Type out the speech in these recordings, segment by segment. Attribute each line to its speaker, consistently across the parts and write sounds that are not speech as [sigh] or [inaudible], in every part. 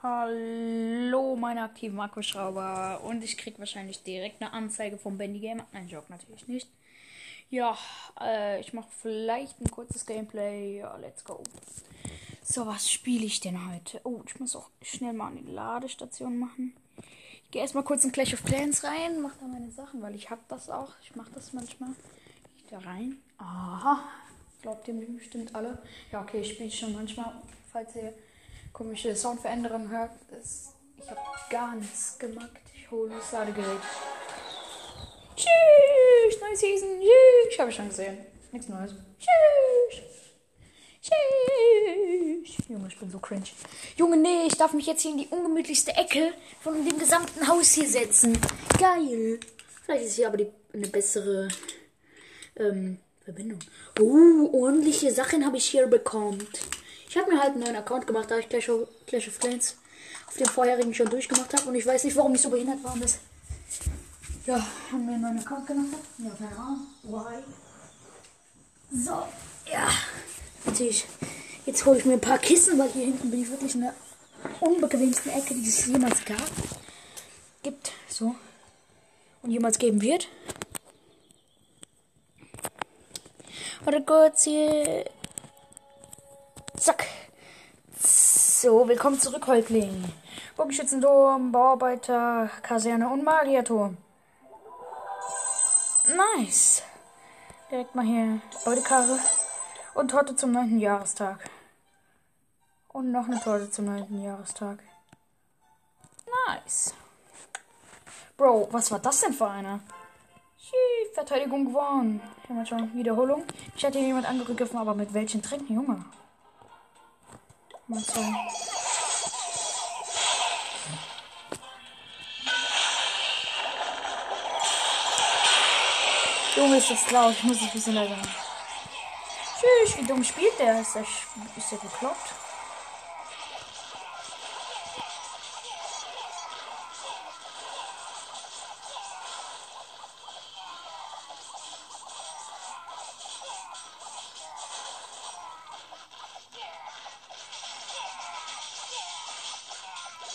Speaker 1: Hallo, meine aktiven Akkuschrauber. Und ich krieg wahrscheinlich direkt eine Anzeige vom Bendy Gamer. Nein, Joke natürlich nicht. Ja, äh, ich mache vielleicht ein kurzes Gameplay. Ja, let's go. So, was spiele ich denn heute? Oh, ich muss auch schnell mal die Ladestation machen. Ich gehe erstmal kurz in Clash of Clans rein, mache da meine Sachen, weil ich hab das auch. Ich mache das manchmal. Ich da rein. Aha. Glaubt ihr mir bestimmt alle? Ja, okay, ich spiele schon manchmal, falls ihr komische Soundveränderungen hört. Ist, ich habe gar nichts gemacht. Ich hole das Ladegerät. Tschüss, neue Season. Tschüss. Habe ich schon gesehen. Nichts Neues. Tschüss. Tschüss. Junge, ich bin so cringe. Junge, nee, ich darf mich jetzt hier in die ungemütlichste Ecke von dem gesamten Haus hier setzen. Geil. Vielleicht ist hier aber die, eine bessere ähm, Verbindung. Uh, ordentliche Sachen habe ich hier bekommen. Ich habe mir halt einen neuen Account gemacht, da ich Clash of, Clash of Clans auf dem vorherigen schon durchgemacht habe. Und ich weiß nicht, warum ich so behindert war. Und das ja, haben mir einen neuen Account gemacht. Ja, keine Ahnung. Why? So, ja. Natürlich. Jetzt hole ich mir ein paar Kissen, weil hier hinten bin ich wirklich in der unbequemsten Ecke, die es jemals gab. Gibt. So. Und jemals geben wird. Warte kurz hier. Zack. So, willkommen zurück, Häuptling. Bogenschützendom, Bauarbeiter, Kaserne und Magierturm. Nice. Direkt mal hier Beutekarre. Und Torte zum 9. Jahrestag. Und noch eine Torte zum 9. Jahrestag. Nice. Bro, was war das denn für einer? Verteidigung gewonnen. Hier mal schon Wiederholung. Ich hatte hier jemand angegriffen, aber mit welchen Tränken, Junge? Mal so. Junge, ist das laut. Ich muss ein bisschen leiser. Tschüss, wie dumm spielt der? Ist der, ist der bekloppt?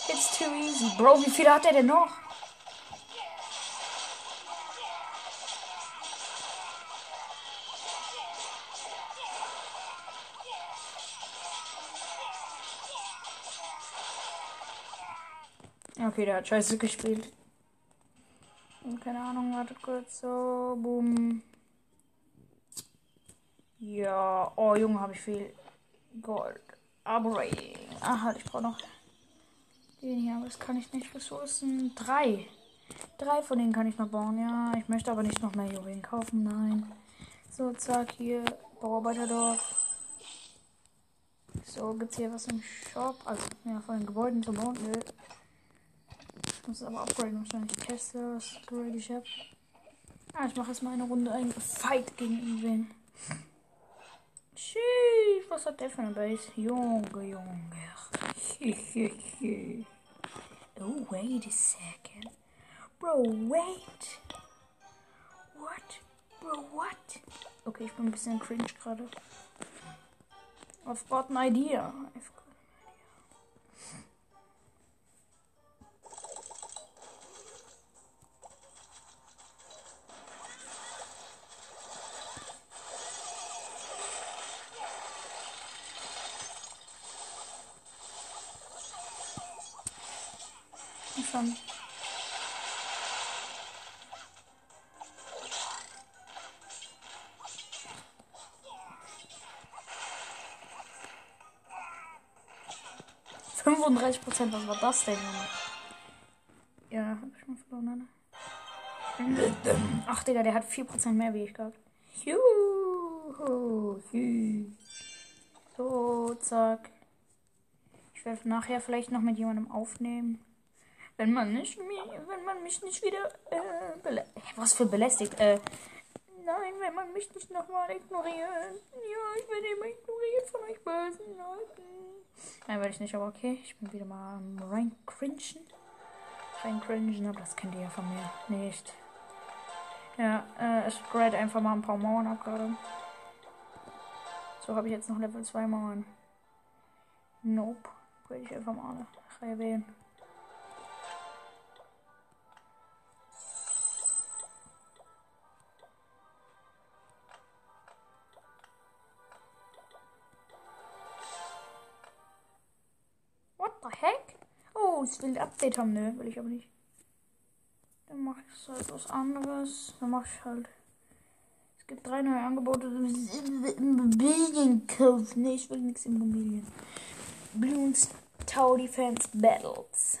Speaker 1: It's too easy. Bro, wie viele hat er denn noch? Okay, der hat scheiße gespielt. Keine Ahnung, warte kurz. So, boom. Ja, oh Junge, habe ich viel Gold. Operating. Ach, halt, ich brauche noch den hier, aber das kann ich nicht. Ressourcen. Drei. Drei von denen kann ich noch bauen. Ja, ich möchte aber nicht noch mehr Juwelen kaufen. Nein. So, zack, hier. Bauarbeiterdorf. So, gibt's hier was im Shop? Also, ja, von den Gebäuden zu bauen. Nö. Ich muss es aber upgraden wahrscheinlich. Tesla, upgrade ich hab. Ah, ich mache jetzt mal eine Runde ein Fight gegen ihn. Tschüss, was hat der für eine Base? Junge, Junge. [laughs] oh, wait a second. Bro, wait. What? Bro, what? Okay, ich bin ein bisschen cringe gerade. I've got an idea. I've got schon. Fünfunddreißig Prozent, was war das denn? Ja, hab ich mal verloren, ne? Ach, Digga, der hat 4% mehr wie ich gehabt. Juhu. So, zack. Ich werde nachher vielleicht noch mit jemandem aufnehmen. Wenn man nicht wenn man mich nicht wieder äh, was für belästigt. Äh, nein, wenn man mich nicht nochmal ignoriert. Ja, ich werde immer ignoriert von euch bösen Leuten. Nein, werde ich nicht, aber okay. Ich bin wieder mal am reincringen. Reincringen, aber das kennt ihr ja von mir nicht. Ja, äh, es grade einfach mal ein paar Mauern ab gerade. So habe ich jetzt noch Level 2 Mauern. Nope. Will ich einfach mal alle Reihe Oh, es will ein Update haben, ne? Will ich aber nicht. Dann mache ich halt was anderes. Dann mache ich halt. Es gibt drei neue Angebote. Immobilienkauf. Ne, ich will nichts Immobilien. Bloons Tower Defense Battles.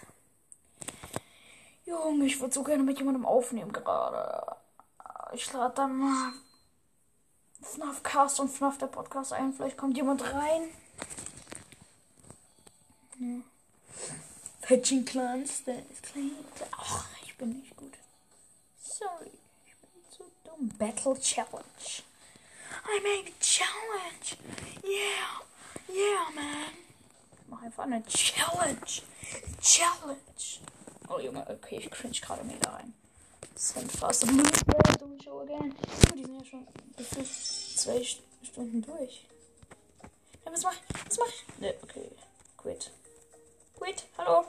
Speaker 1: Junge, ich würde so gerne mit jemandem aufnehmen gerade. Ich lade dann mal FNAF Cast und FNAF der Podcast ein. Vielleicht kommt jemand rein. Ja. Fetching Clans, der ist klein. Ach, ich bin nicht gut. Sorry, ich bin zu dumm. Battle Challenge. I made a challenge. Yeah, yeah, man. Ich mach einfach eine Challenge. Challenge. Oh Junge, okay, ich cringe gerade mega rein. Send fast and lose the show again. Oh, die sind ja schon gefühlt zwei Stunden durch. Ja, was mach ich? Was mach ich? Ne, okay. Quit. Quit, hallo.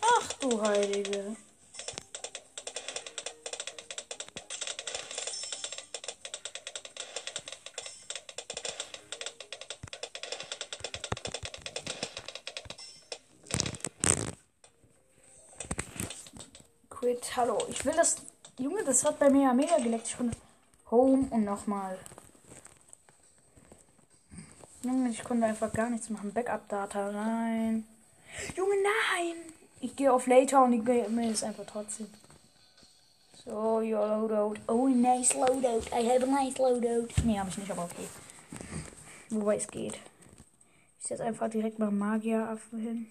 Speaker 1: Ach du Heilige. Quit, hallo. Ich will das. Junge, das hat bei mir ja mega geleckt. Ich konnte Home und nochmal. Junge, ich konnte einfach gar nichts machen. Backup-Data, nein. Junge, nein! Ich gehe auf Later und ich gehe mir das einfach trotzdem. So, your loadout. Oh, nice loadout. I have a nice loadout. Nee, habe ich nicht, aber okay. Wobei es geht. Ich setze einfach direkt mal Magier ab hin.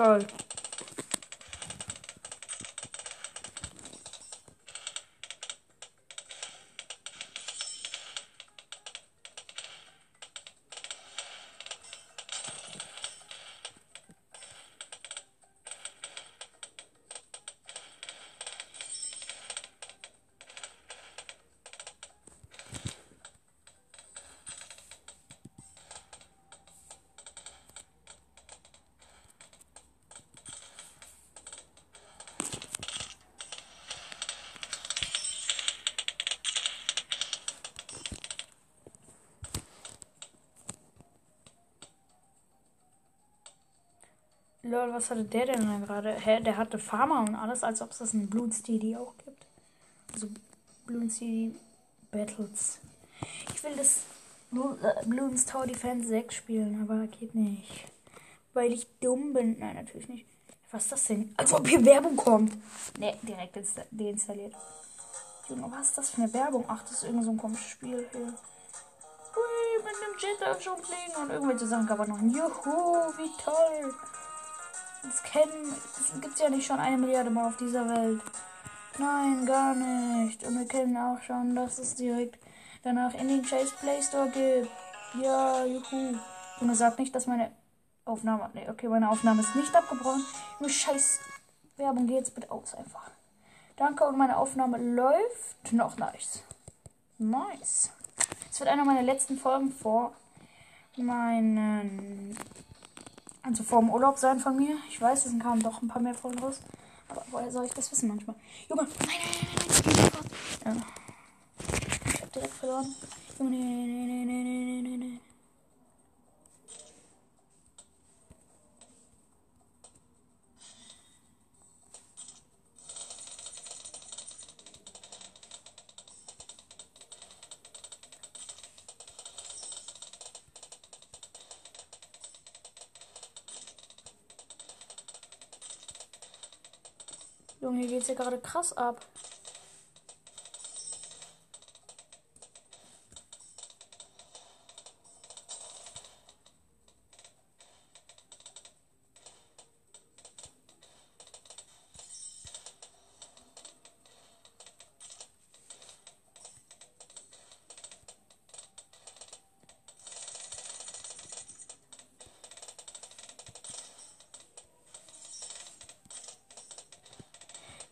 Speaker 1: Toll. Lol, was hatte der denn da gerade? Hä, der hatte Farmer und alles, als ob es das in Bloons DD auch gibt. Also Bloons DD Battles. Ich will das äh, Bloons Tower Defense 6 spielen, aber geht nicht. Weil ich dumm bin. Nein, natürlich nicht. Was ist das denn? Als ob hier Werbung kommt. Ne, direkt deinstalliert. Junge, was ist das für eine Werbung? Ach, das ist irgend so ein komisches Spiel hier. Hui, mit dem Jet schon fliegen und irgendwelche Sachen kann man noch. Juhu, wie toll. Das kennen, das gibt's ja nicht schon eine Milliarde Mal auf dieser Welt. Nein, gar nicht. Und wir kennen auch schon, dass es direkt danach in den Chase Play Store gibt. Ja, juhu. Junge, sag nicht, dass meine Aufnahme. Nee, okay, meine Aufnahme ist nicht abgebrochen. Junge, scheiß Werbung, geh jetzt bitte aus einfach. Danke und meine Aufnahme läuft noch nice. Nice. Es wird einer meiner letzten Folgen vor meinen also vor dem Urlaub sein von mir. Ich weiß, es kamen doch ein paar mehr Folgen raus. Aber woher soll ich das wissen manchmal? Junge, nein, nein, nein, nein, ja. Ich hab direkt verloren. Junge, nein, nein, nein, nein, nein, nein. Geht's ja gerade krass ab.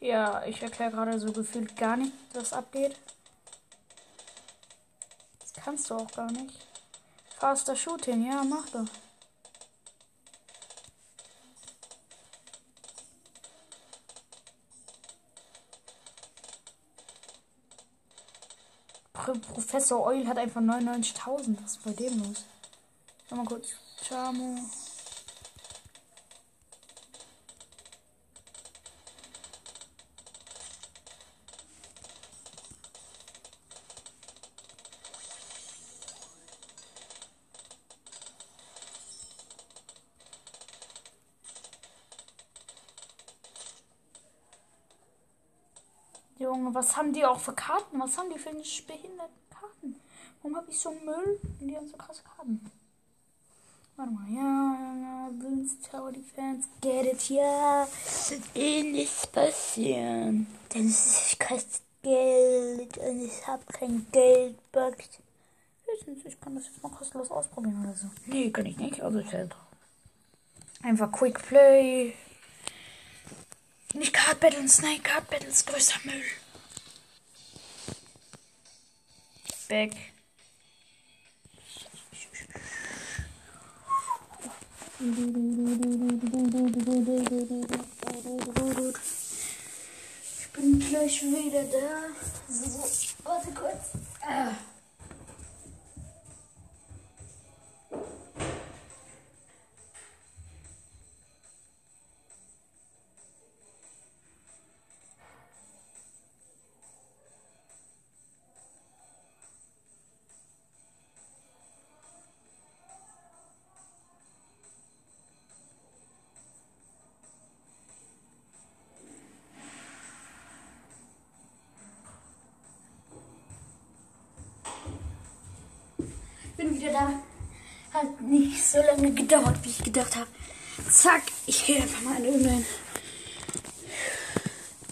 Speaker 1: Ja, ich erkläre gerade so gefühlt gar nicht, was abgeht. Das kannst du auch gar nicht. Faster Shooting, ja, mach doch. Professor Oil hat einfach 99.000. Was ist bei dem los? Mal kurz. Chamo. Was haben die auch für Karten? Was haben die für behinderten Karten? Warum habe ich so Müll? Und die haben so krasse Karten. Warte mal, ja, Vince Tower Defense, get it, ja. Das eh nichts passieren. Denn es kostet Geld und ich habe kein Geld. Ich kann das jetzt mal kostenlos ausprobieren oder so. Nee, kann ich nicht. Also ich halt einfach Quick Play. Nicht Card Battles, nein, Card Battles, größter Müll. Back. Ich bin gleich wieder da. So, warte kurz. Ah. Da. Hat nicht so lange gedauert, wie ich gedacht habe. Zack, ich gehe einfach mal in irgendein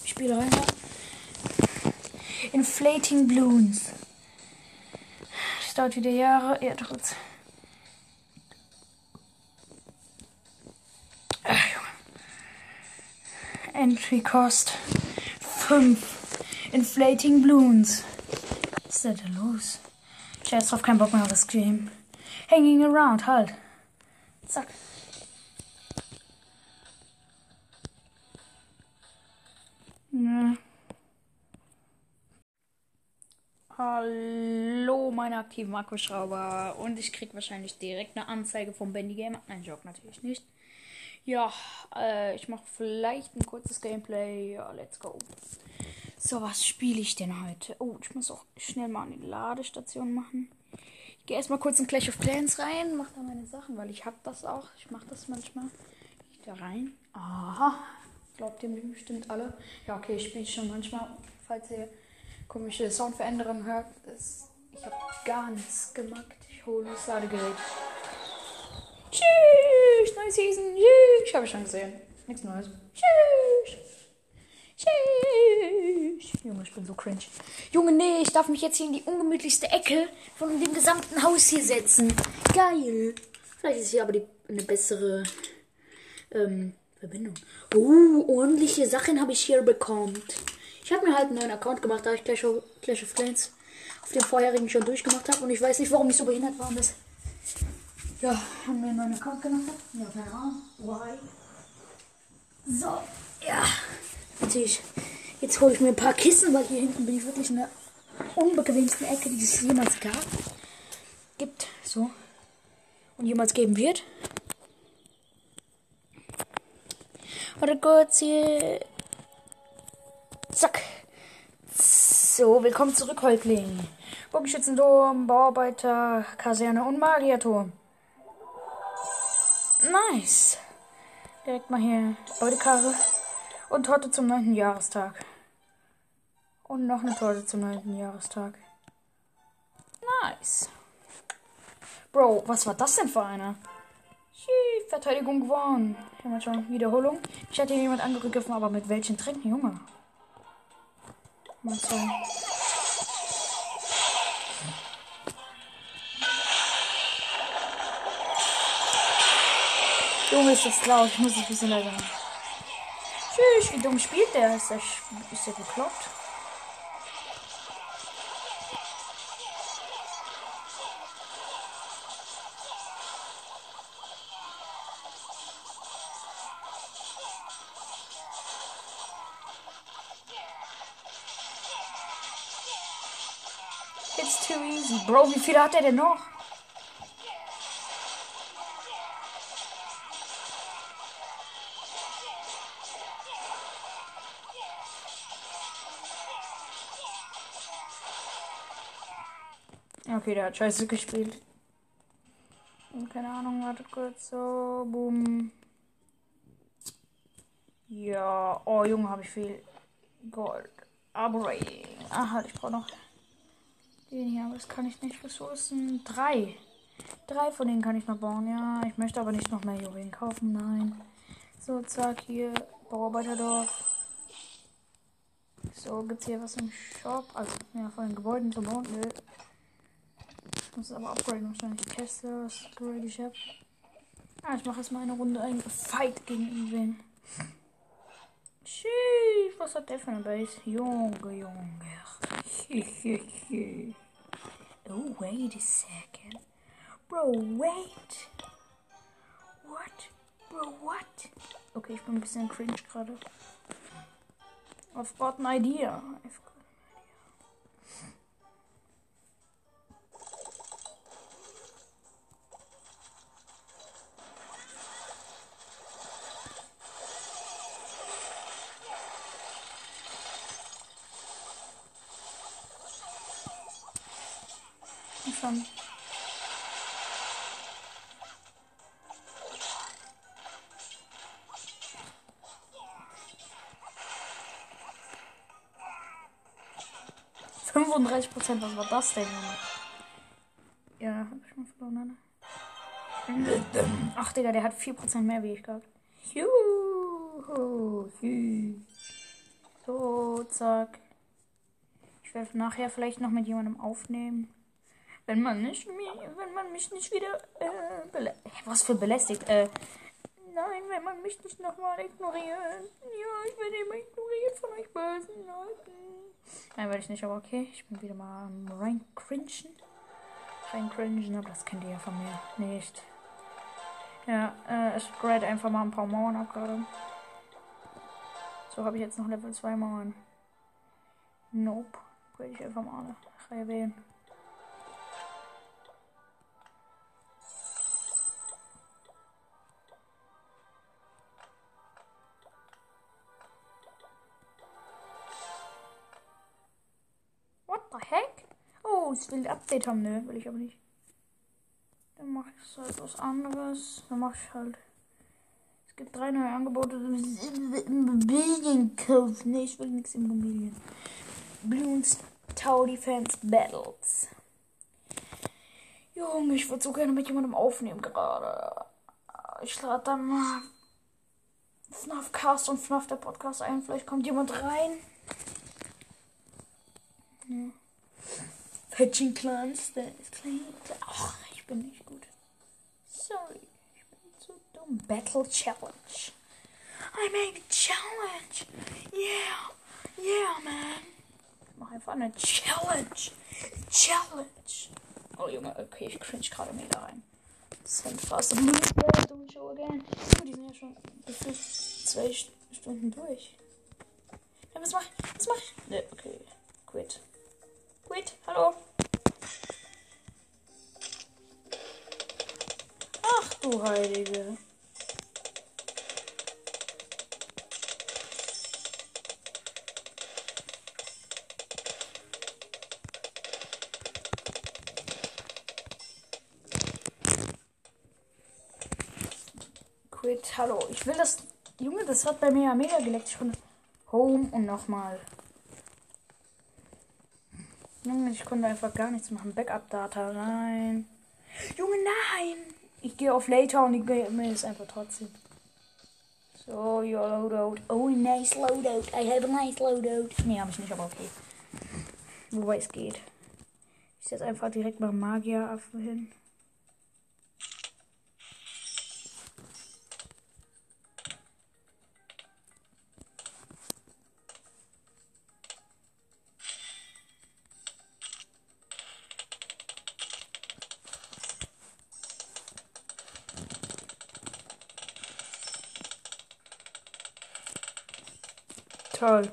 Speaker 1: Spiel rein. Inflating Balloons. Das dauert wieder Jahre. Ja, trotz. Entry Cost 5. Inflating Balloons. Was ist da los? Scheiß drauf, kein Bock mehr auf das Game. Hanging around, halt. Zack. Ja. Hallo, meine aktiven Akkuschrauber. Und ich krieg wahrscheinlich direkt eine Anzeige vom Bendy Gamer. Nein, Joke natürlich nicht. Ja, äh, ich mache vielleicht ein kurzes Gameplay. Ja, let's go. So, was spiele ich denn heute? Oh, ich muss auch schnell mal eine Ladestation machen. Ich gehe erstmal kurz in Clash of Clans rein, mache da meine Sachen, weil ich habe das auch. Ich mache das manchmal. Ich da rein. Aha. Glaubt ihr mir bestimmt alle? Ja, okay, ich spiele schon manchmal. Falls ihr komische Soundveränderungen hört, ist, ich habe gar nichts gemacht. Ich hole das Ladegerät. Tschüss, neue Season. Tschüss. Ich habe schon gesehen. Nichts Neues. Tschüss. Tschüss. Junge, ich bin so cringe. Junge, nee, ich darf mich jetzt hier in die ungemütlichste Ecke von dem gesamten Haus hier setzen. Geil. Vielleicht ist hier aber die, eine bessere ähm, Verbindung. Oh, ordentliche Sachen habe ich hier bekommen. Ich habe mir halt einen neuen Account gemacht, da ich Clash of, Clash of Clans auf dem vorherigen schon durchgemacht habe. Und ich weiß nicht, warum ich so behindert war. Das ja, haben wir einen neuen Account gemacht. Ja, keine Ahnung. Why? So, ja. Natürlich. Jetzt hole ich mir ein paar Kissen, weil hier hinten bin ich wirklich in der unbequemsten Ecke, die es jemals gab. Gibt. So. Und jemals geben wird. Warte kurz hier. Zack. So, willkommen zurück, Häuptling. Bogenschützendom, Bauarbeiter, Kaserne und Magierturm. Nice. Direkt mal hier Beutekarre. Und Torte zum 9. Jahrestag. Und noch eine Torte zum 9. Jahrestag. Nice. Bro, was war das denn für einer? Verteidigung gewonnen. Ich habe schon Wiederholung. Ich hatte hier jemand angegriffen, aber mit welchen Tränken, Junge? Mal so. Junge, ist das laut. Ich muss ein bisschen leiser machen. Tschüss, wie dumm spielt der? Ist der, ist der bekloppt? It's too easy. Bro, wie viele hat er denn noch? Okay, der hat scheiße gespielt. Keine Ahnung, wartet kurz. So, boom. Ja, oh Junge, habe ich viel Gold. Aber, aha, ich brauche noch den hier, aber das kann ich nicht. Ressourcen. Drei. Drei von denen kann ich noch bauen. Ja, ich möchte aber nicht noch mehr Juwelen kaufen. Nein. So, zack, hier. Bauarbeiterdorf. So, gibt es hier was im Shop? Also, ja, von den Gebäuden zum Bauen. Ich muss es aber upgraden wahrscheinlich. Teste, was grade ich hab. Ah, ich mache jetzt mal eine Runde ein Fight gegen ihn. Tschüss, was hat der für eine Base? Junge, Junge. [laughs] oh, wait a second. Bro, wait. What? Bro, what? Okay, ich bin ein bisschen cringe gerade. I've got an idea. I've schon. Prozent, was war das denn? Ja, hab ich mal verloren, ne? Ach, Digga, der hat 4% mehr wie ich gehabt. Juhu. So, zack. Ich werde nachher vielleicht noch mit jemandem aufnehmen. Wenn man nicht wenn man mich nicht wieder äh, was für belästigt. Äh, nein, wenn man mich nicht nochmal ignoriert. Ja, ich werde immer ignoriert von euch bösen Leuten. Nein, werde ich nicht, aber okay. Ich bin wieder mal am reincringen. Reincringen, aber das kennt ihr ja von mir nicht. Ja, äh, es grad einfach mal ein paar Mauern ab gerade. So habe ich jetzt noch Level 2 Mauern. Nope. Grade ich einfach mal alle. Reihe wählen. Ich will ein Update haben, ne? Will ich aber nicht. Dann mache ich halt was anderes. Dann mache ich halt. Es gibt drei neue Angebote. Immobilienkauf. Ne, ich will nichts Immobilien. Bloons Tower Defense Battles. Junge, ich würde so gerne mit jemandem aufnehmen gerade. Ich lade dann mal FNAF Cast und FNAF der Podcast ein. Vielleicht kommt jemand rein. Ja. Fetching Clans, der ist klein. Ach, ich bin nicht gut. Sorry, ich bin zu dumm. Battle Challenge. I made a challenge. Yeah, yeah, man. Ich mach einfach eine Challenge. Challenge. Oh Junge, okay, ich cringe gerade mega rein. Send fast a move do we show again. Oh, die sind ja schon gefühlt zwei Stunden durch. Ja, was mach ich? Was mach ich? Ne, okay. Quit. Quit, hallo. Ach du Heilige. Quit, hallo. Ich will das. Junge, das hat bei mir ja mega geleckt. Ich konnte Home und nochmal. Junge, ich konnte einfach gar nichts machen. Backup-Data, nein. Junge, nein! Ich gehe auf Later und ich gehe mir das einfach trotzdem. So, your loadout. Oh, nice loadout. I have a nice loadout. Nee, habe ich nicht, aber okay. Wobei es geht. Ich setze einfach direkt mal Magier hin. Toll.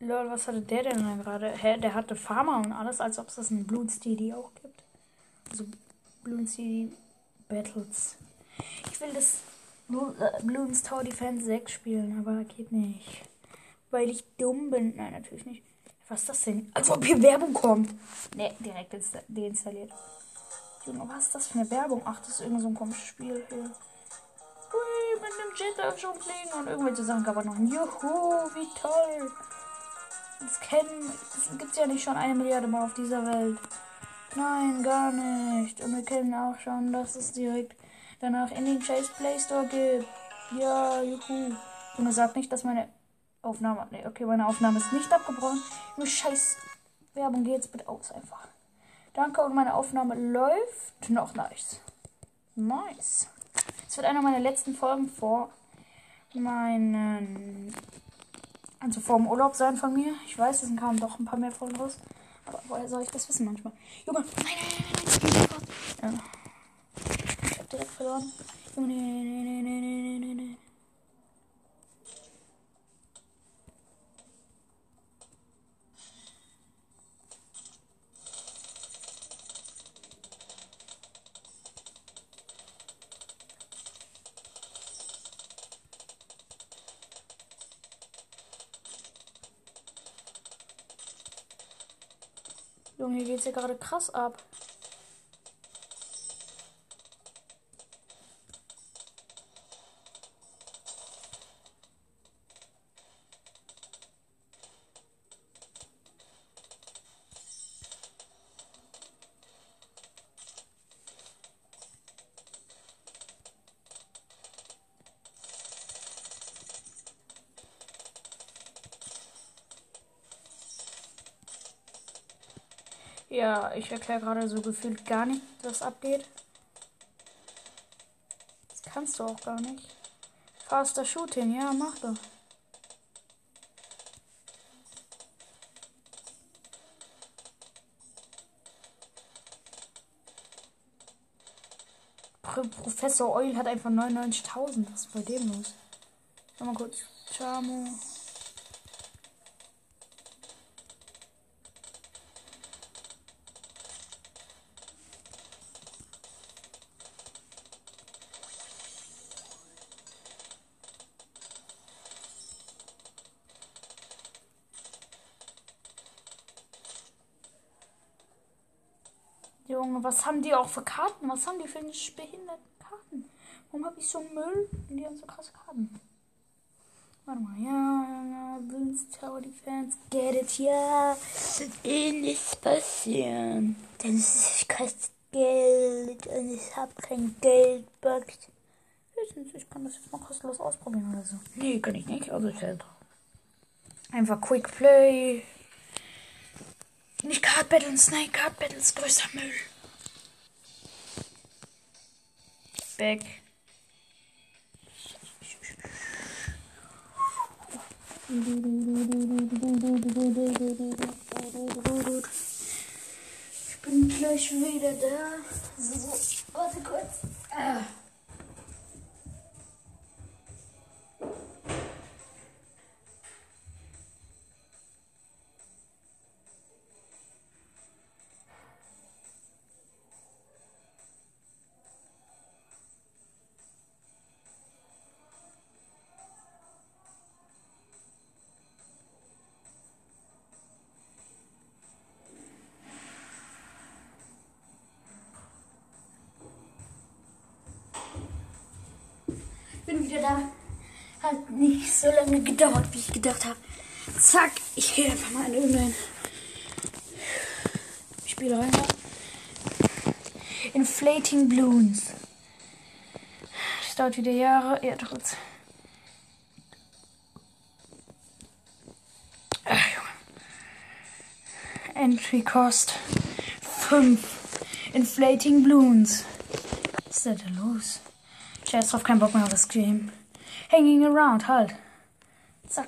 Speaker 1: Lol, was hatte der denn dann gerade? Hä, der hatte Farmer und alles, als ob es das in Bloons DD auch gibt. Also Bloons DD Battles. Ich will das äh, Bloons Tower Defense 6 spielen, aber geht nicht. Weil ich dumm bin. Nein, natürlich nicht. Was ist das denn? Als ob hier Werbung kommt. Ne, direkt deinstalliert. Junge, was ist das für eine Werbung? Ach, das ist irgend so ein komisches Spiel hier. Hui, mit dem Jet schon fliegen und irgendwelche Sachen kann man noch. Juhu, wie toll. Das kennen, das gibt's ja nicht schon eine Milliarde Mal auf dieser Welt. Nein, gar nicht. Und wir kennen auch schon, dass es direkt danach in den Chase Play Store gibt. Ja, juhu. Und er sagt nicht, dass meine Aufnahme. Nee, okay, meine Aufnahme ist nicht abgebrochen. Nur scheiß Werbung, geh jetzt bitte aus einfach. Danke und meine Aufnahme läuft noch nice. Nice. Es wird einer meiner letzten Folgen vor meinen also vor dem Urlaub sein von mir. Ich weiß, es kamen doch ein paar mehr Folgen raus. Aber woher soll ich das wissen manchmal? Junge, nein, nein, nein, nein. Ich hab direkt verloren. Junge, nein, nein, nein, nein, nein, nein. Junge, hier geht's ja gerade krass ab. Ja, ich erkläre gerade so gefühlt gar nicht, was abgeht. Das kannst du auch gar nicht. Faster Shooting, ja, mach doch. Professor Oil hat einfach 99.000. Was ist bei dem los? Schau mal kurz. Chamo. Was haben die auch für Karten? Was haben die für behinderten Karten? Warum habe ich so Müll? Und die haben so krasse Karten. Warte mal, ja, Bloons Tower Defense, get it, ja. Es wird eh nichts passieren. Denn es kostet Geld und ich habe kein Geld. Ich kann das jetzt mal kostenlos ausprobieren oder so. Nee, kann ich nicht. Also ich Einfach Quick Play. Nicht Card Battles, nein, Card Battles, größter Müll. Back. Ich bin gleich wieder da. So, warte kurz. Ah. Da. Hat nicht so lange gedauert, wie ich gedacht habe. Zack. Ich gehe einfach mal in irgendein Spiel rein. Inflating Balloons. Das dauert wieder Jahre. Ja, trotz. Ach, Junge. Entry Cost 5. Inflating Balloons. Was ist denn da los? Ich hab jetzt drauf keinen Bock mehr auf das Game. Hanging around, halt. Zack.